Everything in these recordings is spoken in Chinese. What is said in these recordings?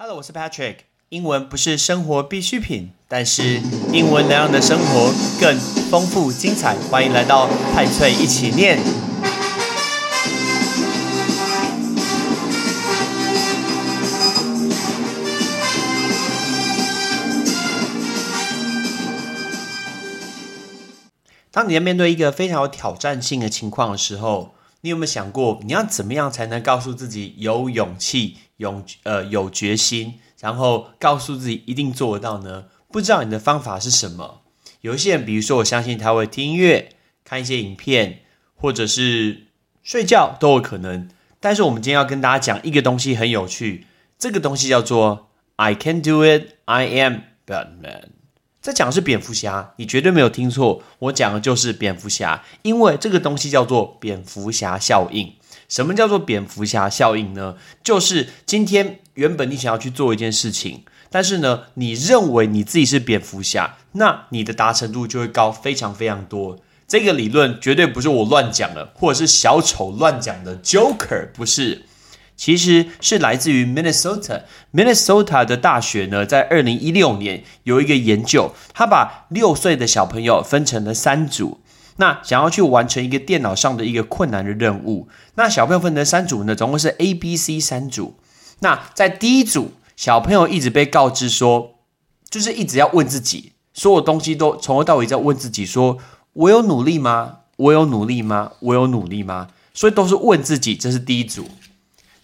Hello，我是 Patrick。英文不是生活必需品，但是英文能让你的生活更丰富精彩。欢迎来到派翠一起念。当你在面对一个非常有挑战性的情况的时候，你有没有想过，你要怎么样才能告诉自己有勇气、勇呃有决心，然后告诉自己一定做得到呢？不知道你的方法是什么？有一些人，比如说，我相信他会听音乐、看一些影片，或者是睡觉都有可能。但是我们今天要跟大家讲一个东西很有趣，这个东西叫做 "I can do it, I am Batman"。在讲的是蝙蝠侠，你绝对没有听错，我讲的就是蝙蝠侠，因为这个东西叫做蝙蝠侠效应。什么叫做蝙蝠侠效应呢？就是今天原本你想要去做一件事情，但是呢，你认为你自己是蝙蝠侠，那你的达成度就会高非常非常多。这个理论绝对不是我乱讲的，或者是小丑乱讲的，Joker 不是。其实是来自于 Minnesota，Minnesota 的大学呢，在二零一六年有一个研究，他把六岁的小朋友分成了三组，那想要去完成一个电脑上的一个困难的任务。那小朋友分成三组呢，总共是 A、B、C 三组。那在第一组，小朋友一直被告知说，就是一直要问自己，所有东西都从头到尾在问自己：说我有努力吗？我有努力吗？我有努力吗？所以都是问自己，这是第一组。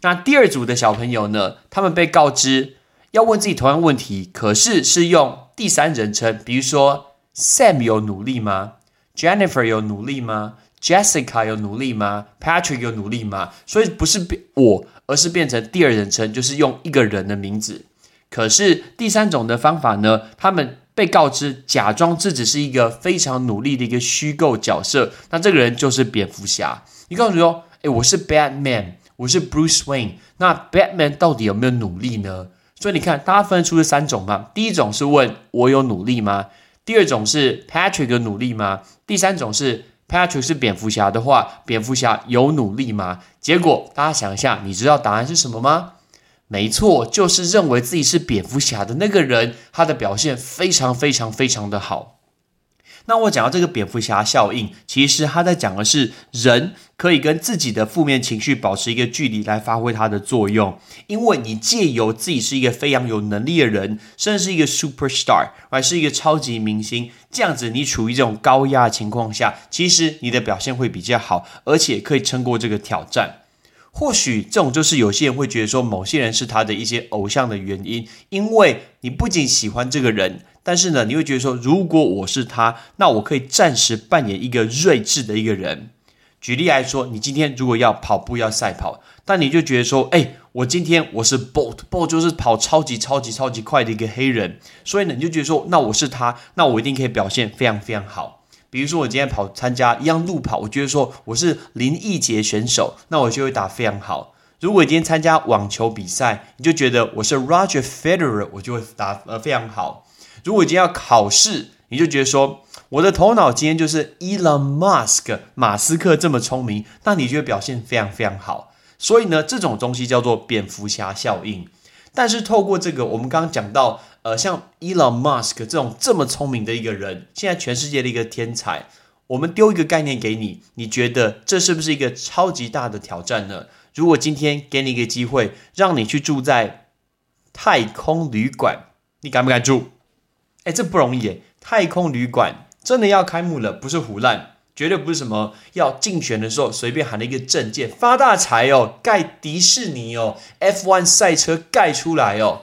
那第二组的小朋友呢？他们被告知要问自己同样问题，可是是用第三人称，比如说 Sam 有努力吗？Jennifer 有努力吗？Jessica 有努力吗？Patrick 有努力吗？所以不是变我，而是变成第二人称，就是用一个人的名字。可是第三种的方法呢？他们被告知假装自己是一个非常努力的一个虚构角色，那这个人就是蝙蝠侠。你告诉说，诶，我是 Batman。我是 Bruce Wayne，那 Batman 到底有没有努力呢？所以你看，大家分得出这三种嘛。第一种是问我有努力吗？第二种是 Patrick 的努力吗？第三种是 Patrick 是蝙蝠侠的话，蝙蝠侠有努力吗？结果大家想一下，你知道答案是什么吗？没错，就是认为自己是蝙蝠侠的那个人，他的表现非常非常非常的好。那我讲到这个蝙蝠侠效应，其实他在讲的是人可以跟自己的负面情绪保持一个距离来发挥它的作用，因为你借由自己是一个非常有能力的人，甚至是一个 super star，还是一个超级明星，这样子你处于这种高压的情况下，其实你的表现会比较好，而且可以撑过这个挑战。或许这种就是有些人会觉得说，某些人是他的一些偶像的原因，因为你不仅喜欢这个人。但是呢，你会觉得说，如果我是他，那我可以暂时扮演一个睿智的一个人。举例来说，你今天如果要跑步要赛跑，但你就觉得说，哎，我今天我是 Bolt，Bolt 就是跑超级超级超级快的一个黑人，所以呢，你就觉得说，那我是他，那我一定可以表现非常非常好。比如说我今天跑参加一样路跑，我觉得说我是林奕杰选手，那我就会打非常好。如果今天参加网球比赛，你就觉得我是 Roger Federer，我就会打呃非常好。如果今天要考试，你就觉得说我的头脑今天就是 Elon Musk 马斯克这么聪明，那你就会表现非常非常好。所以呢，这种东西叫做蝙蝠侠效应。但是透过这个，我们刚刚讲到，呃，像 Elon Musk 这种这么聪明的一个人，现在全世界的一个天才，我们丢一个概念给你，你觉得这是不是一个超级大的挑战呢？如果今天给你一个机会，让你去住在太空旅馆，你敢不敢住？哎，这不容易耶！太空旅馆真的要开幕了，不是胡乱，绝对不是什么要竞选的时候随便喊了一个证件发大财哦，盖迪士尼哦，F1 赛车盖出来哦，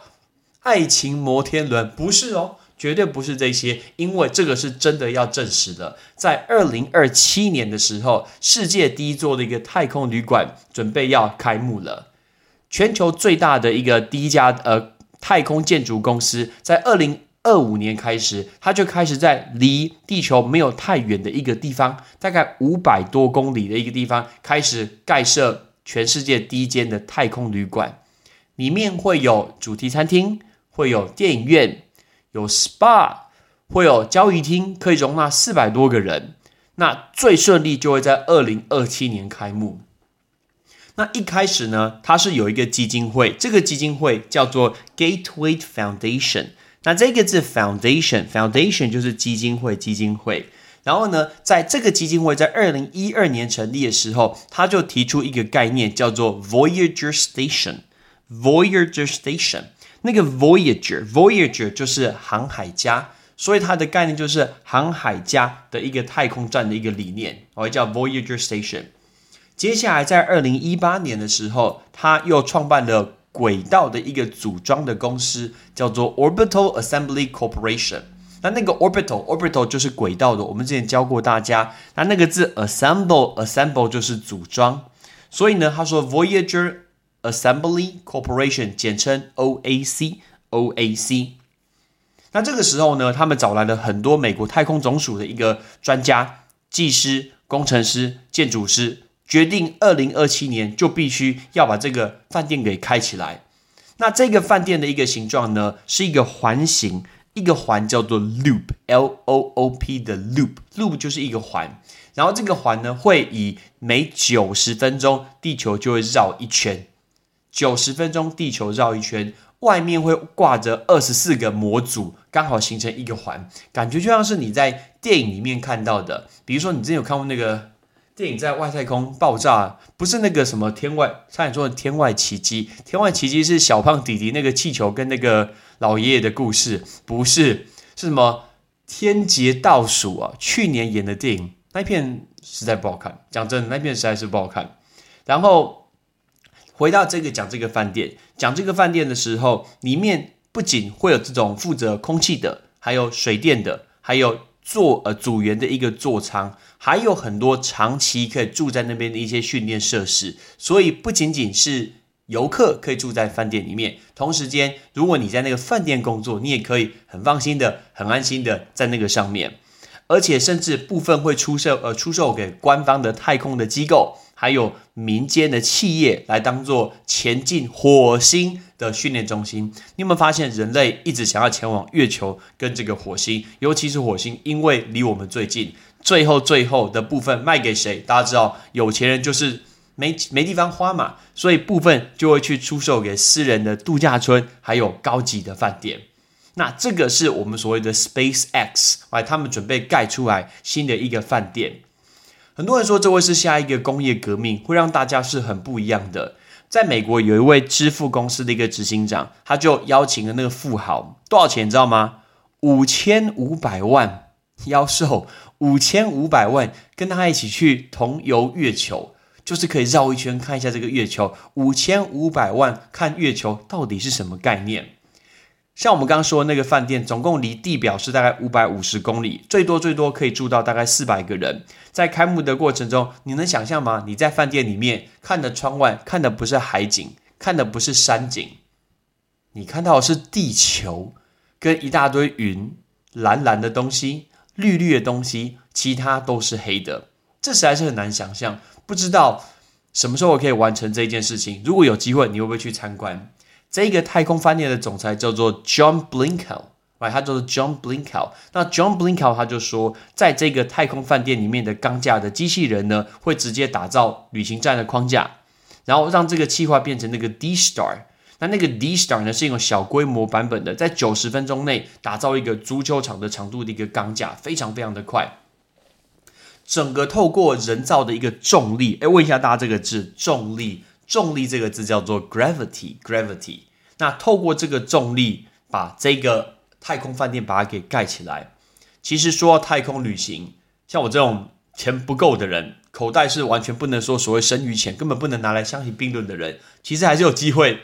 爱情摩天轮不是哦，绝对不是这些，因为这个是真的要证实的。在二零二七年的时候，世界第一座的一个太空旅馆准备要开幕了，全球最大的一个第一家呃太空建筑公司在二零。二五年开始，他就开始在离地球没有太远的一个地方，大概五百多公里的一个地方，开始盖设全世界第一间的太空旅馆。里面会有主题餐厅，会有电影院，有 SPA，会有交易厅，可以容纳四百多个人。那最顺利就会在二零二七年开幕。那一开始呢，它是有一个基金会，这个基金会叫做 Gateway Foundation。那这个字 Foundation，Foundation 就是基金会，基金会。然后呢，在这个基金会在二零一二年成立的时候，他就提出一个概念，叫做 Voyager Station。Voyager Station，那个 Voyager，Voyager 就是航海家，所以它的概念就是航海家的一个太空站的一个理念，我叫 Voyager Station。接下来在二零一八年的时候，他又创办了轨道的一个组装的公司，叫做 Orbital Assembly Corporation。那那个 orbital，orbital 就是轨道的。我们之前教过大家，那那个字 assemble，assemble 就是组装。所以呢，他说 Voyager Assembly Corporation，简称 OAC，OAC。那这个时候呢，他们找来了很多美国太空总署的一个专家、技师、工程师、建筑师，决定二零二七年就必须要把这个饭店给开起来。那这个饭店的一个形状呢，是一个环形。一个环叫做 loop，L O O P 的 loop，loop 就是一个环，然后这个环呢会以每九十分钟地球就会绕一圈，九十分钟地球绕一圈，外面会挂着二十四个模组，刚好形成一个环，感觉就像是你在电影里面看到的，比如说你之前有看过那个电影在外太空爆炸，不是那个什么天外，差点说的天外奇迹，天外奇迹是小胖弟弟那个气球跟那个。老爷爷的故事不是是什么天劫倒数啊？去年演的电影那片实在不好看，讲真的那片实在是不好看。然后回到这个讲这个饭店，讲这个饭店的时候，里面不仅会有这种负责空气的，还有水电的，还有做呃组员的一个座舱，还有很多长期可以住在那边的一些训练设施。所以不仅仅是。游客可以住在饭店里面，同时间，如果你在那个饭店工作，你也可以很放心的、很安心的在那个上面，而且甚至部分会出售呃出售给官方的太空的机构，还有民间的企业来当做前进火星的训练中心。你有没有发现，人类一直想要前往月球跟这个火星，尤其是火星，因为离我们最近，最后最后的部分卖给谁？大家知道，有钱人就是。没没地方花嘛，所以部分就会去出售给私人的度假村，还有高级的饭店。那这个是我们所谓的 Space X，哎，他们准备盖出来新的一个饭店。很多人说这会是下一个工业革命，会让大家是很不一样的。在美国有一位支付公司的一个执行长，他就邀请了那个富豪，多少钱你知道吗？五千五百万，妖兽五千五百万，跟他一起去同游月球。就是可以绕一圈看一下这个月球，五千五百万看月球到底是什么概念？像我们刚刚说那个饭店，总共离地表是大概五百五十公里，最多最多可以住到大概四百个人。在开幕的过程中，你能想象吗？你在饭店里面看的窗外，看的不是海景，看的不是山景，你看到的是地球跟一大堆云，蓝蓝的东西，绿绿的东西，其他都是黑的，这实在是很难想象。不知道什么时候我可以完成这件事情。如果有机会，你会不会去参观这个太空饭店的总裁叫做 John Blinkow，哎，他叫做 John Blinkow。那 John Blinkow 他就说，在这个太空饭店里面的钢架的机器人呢，会直接打造旅行站的框架，然后让这个气化变成那个 D Star。那那个 D Star 呢，是一种小规模版本的，在九十分钟内打造一个足球场的长度的一个钢架，非常非常的快。整个透过人造的一个重力，哎，问一下大家这个字“重力”，重力这个字叫做 gravity，gravity。那透过这个重力，把这个太空饭店把它给盖起来。其实说到太空旅行，像我这种钱不够的人，口袋是完全不能说所谓剩余钱，根本不能拿来相提并论的人，其实还是有机会。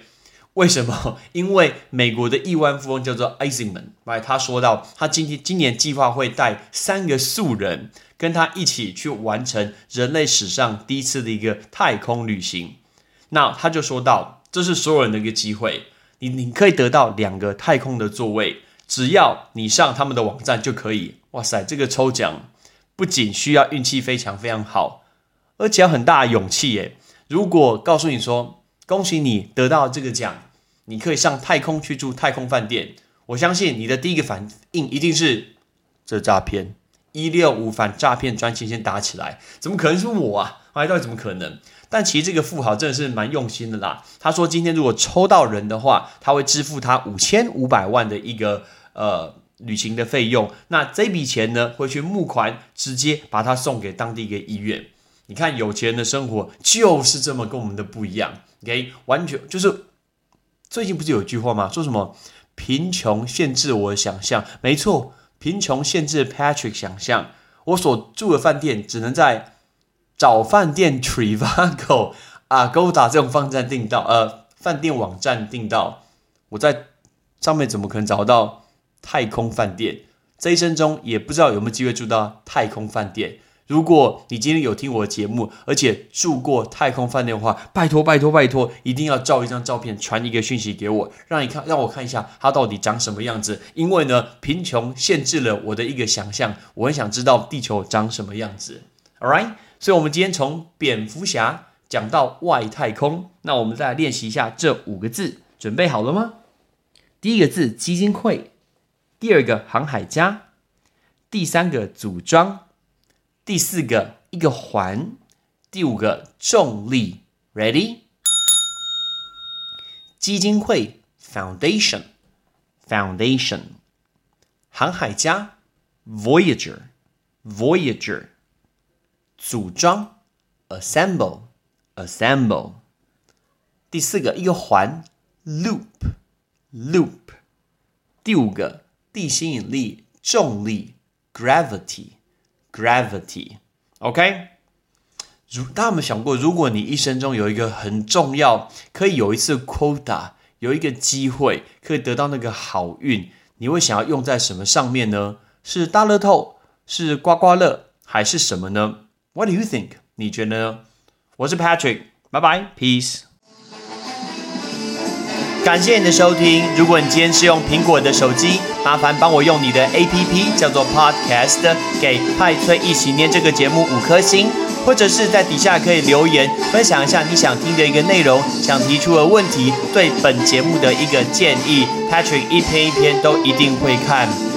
为什么？因为美国的亿万富翁叫做 Eisenman，他说到他今天今年计划会带三个素人。跟他一起去完成人类史上第一次的一个太空旅行，那他就说到，这是所有人的一个机会，你你可以得到两个太空的座位，只要你上他们的网站就可以。哇塞，这个抽奖不仅需要运气非常非常好，而且要很大的勇气耶。如果告诉你说，恭喜你得到这个奖，你可以上太空去住太空饭店，我相信你的第一个反应一定是这诈骗。一六五反诈骗专线先打起来，怎么可能是我啊？哎，到底怎么可能？但其实这个富豪真的是蛮用心的啦。他说今天如果抽到人的话，他会支付他五千五百万的一个呃旅行的费用。那这笔钱呢，会去募款，直接把他送给当地一个医院。你看有钱人的生活就是这么跟我们的不一样。OK，完全就是最近不是有句话吗？说什么贫穷限制我的想象？没错，贫穷限制 Patrick 想象。我所住的饭店只能在。找饭店 Trivago 啊，Agoda 这种饭站订到，呃，饭店网站订到，我在上面怎么可能找到太空饭店？这一生中也不知道有没有机会住到太空饭店。如果你今天有听我的节目，而且住过太空饭店的话，拜托拜托拜托，一定要照一张照片，传一个讯息给我，让你看，让我看一下它到底长什么样子。因为呢，贫穷限制了我的一个想象，我很想知道地球长什么样子。All right。所以，我们今天从蝙蝠侠讲到外太空，那我们再来练习一下这五个字，准备好了吗？第一个字基金会，第二个航海家，第三个组装，第四个一个环，第五个重力。Ready？基金会。（Foundation），Foundation，航海家。（Voyager），Voyager。组装，assemble，assemble。第四个一个环，loop，loop。第五个地心引力，重力，gravity，gravity。OK。如大家有没有想过，如果你一生中有一个很重要，可以有一次 quota，有一个机会可以得到那个好运，你会想要用在什么上面呢？是大乐透，是刮刮乐，还是什么呢？What do you think？你觉得呢？我是 Patrick，拜拜，Peace。感谢你的收听。如果你今天是用苹果的手机，麻烦帮我用你的 APP 叫做 Podcast，给派崔一起念这个节目五颗星，或者是在底下可以留言分享一下你想听的一个内容，想提出的问题，对本节目的一个建议，Patrick 一篇一篇都一定会看。